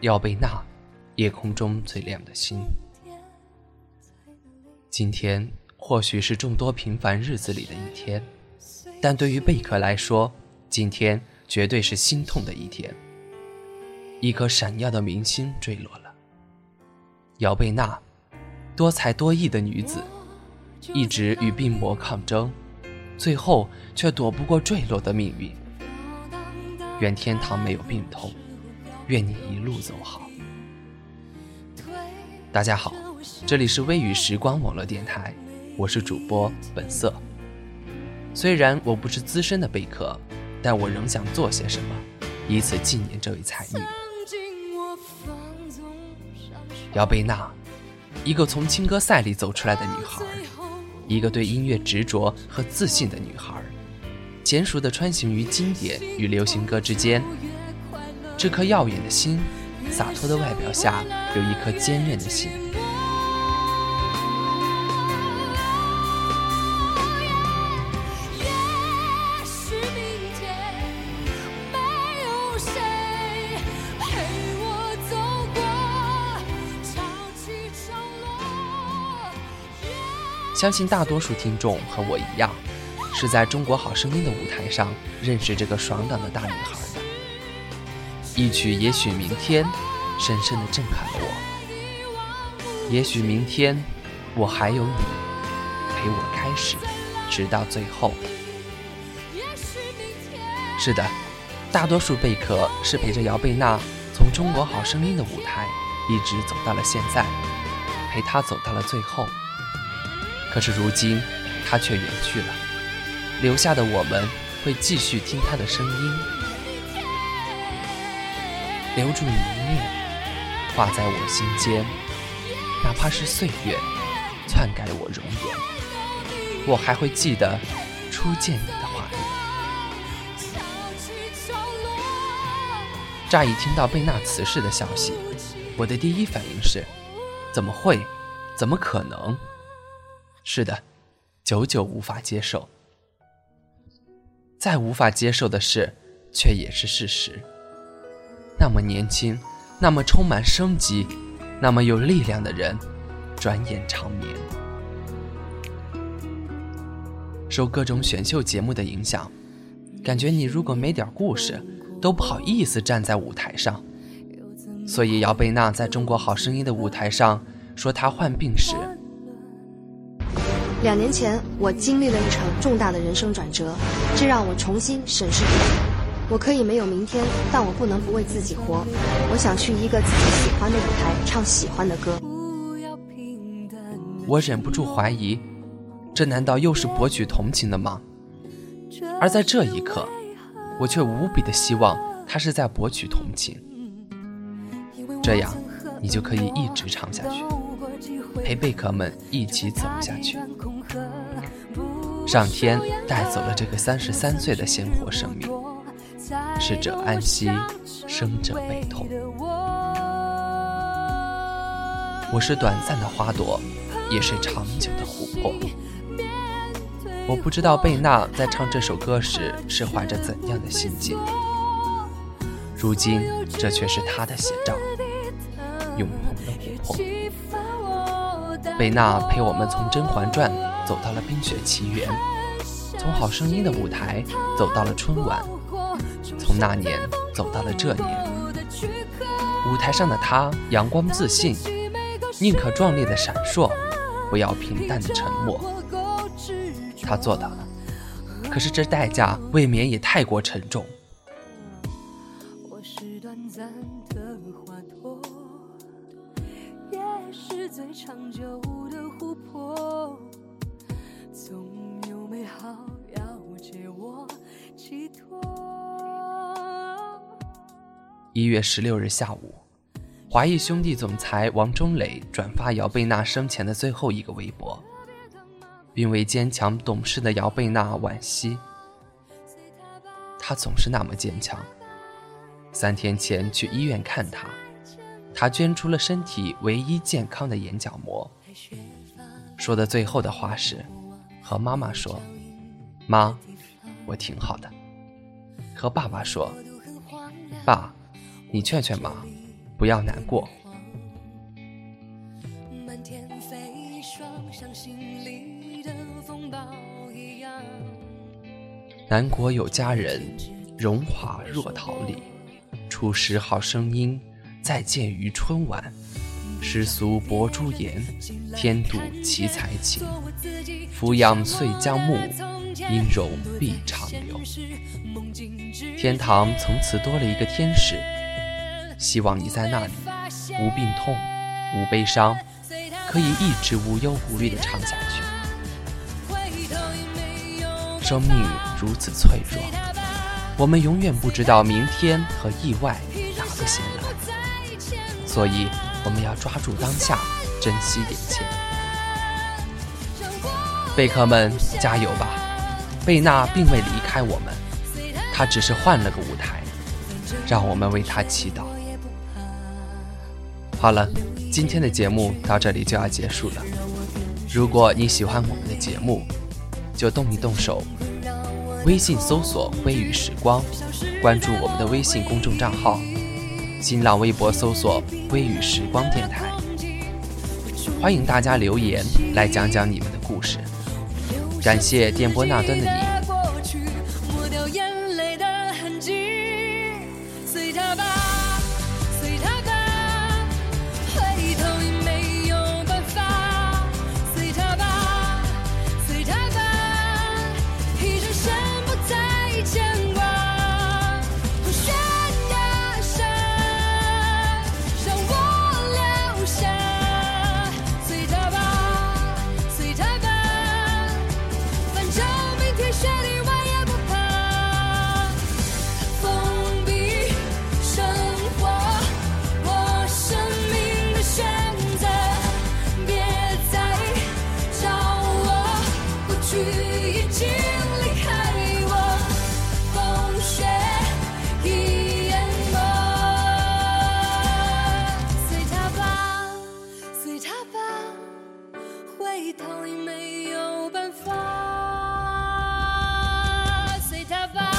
姚贝娜，夜空中最亮的星。今天或许是众多平凡日子里的一天，但对于贝壳来说，今天绝对是心痛的一天。一颗闪耀的明星坠落了。姚贝娜，多才多艺的女子，一直与病魔抗争，最后却躲不过坠落的命运。愿天堂没有病痛。愿你一路走好。大家好，这里是微雨时光网络电台，我是主播本色。虽然我不是资深的贝壳，但我仍想做些什么，以此纪念这位才女姚贝娜，一个从青歌赛里走出来的女孩，一个对音乐执着和自信的女孩，娴熟地穿行于经典与流行歌之间。这颗耀眼的心，洒脱的外表下有一颗坚韧的心。相信大多数听众和我一样，是在中国好声音的舞台上认识这个爽朗的大女孩。一曲也许明天，深深的震撼了我。也许明天，我还有你陪我开始，直到最后。是的，大多数贝壳是陪着姚贝娜从中国好声音的舞台一直走到了现在，陪她走到了最后。可是如今，她却远去了，留下的我们会继续听她的声音。留住你一面，画在我心间。哪怕是岁月篡改了我容颜，我还会记得初见你的画面。乍一听到贝纳辞世的消息，我的第一反应是：怎么会？怎么可能？是的，久久无法接受。再无法接受的事，却也是事实。那么年轻，那么充满生机，那么有力量的人，转眼长眠。受各种选秀节目的影响，感觉你如果没点故事，都不好意思站在舞台上。所以姚贝娜在中国好声音的舞台上说她患病时，两年前我经历了一场重大的人生转折，这让我重新审视自己。我可以没有明天，但我不能不为自己活。我想去一个自己喜欢的舞台，唱喜欢的歌。我忍不住怀疑，这难道又是博取同情的吗？而在这一刻，我却无比的希望他是在博取同情。这样，你就可以一直唱下去，陪贝壳们一起走下去。上天带走了这个三十三岁的鲜活生命。逝者安息，生者悲痛。我是短暂的花朵，也是长久的琥珀。我不知道贝娜在唱这首歌时是怀着怎样的心境，如今这却是她的写照，永恒的琥珀。贝娜陪我们从《甄嬛传》走到了《冰雪奇缘》，从《好声音》的舞台走到了春晚。从那年走到了这年，舞台上的他阳光自信，宁可壮烈的闪烁，不要平淡的沉默。他做到了，可是这代价未免也太过沉重。寄托。一月十六日下午，华谊兄弟总裁王中磊转发姚贝娜生前的最后一个微博，并为坚强懂事的姚贝娜惋惜。她总是那么坚强。三天前去医院看她，她捐出了身体唯一健康的眼角膜。说的最后的话是，和妈妈说：“妈，我挺好的。”和爸爸说：“爸。”你劝劝妈，不不要难过。南国有佳人，荣华若桃李。初识好声音，再见于春晚。诗俗博朱颜，天妒奇才情。俯仰岁将暮，音容必长留。天堂从此多了一个天使，希望你在那里，无病痛，无悲伤，可以一直无忧无虑地唱下去。生命如此脆弱，我们永远不知道明天和意外哪个先来，所以我们要抓住当下，珍惜眼前。贝壳们，加油吧！贝娜并未离开我们，她只是换了个舞台，让我们为她祈祷。好了，今天的节目到这里就要结束了。如果你喜欢我们的节目，就动一动手，微信搜索“微雨时光”，关注我们的微信公众账号；新浪微博搜索“微雨时光电台”。欢迎大家留言来讲讲你们的故事。感谢电波那端的你。逃离，没有办法。随他吧，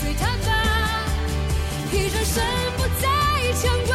随他吧，一转身不再牵挂。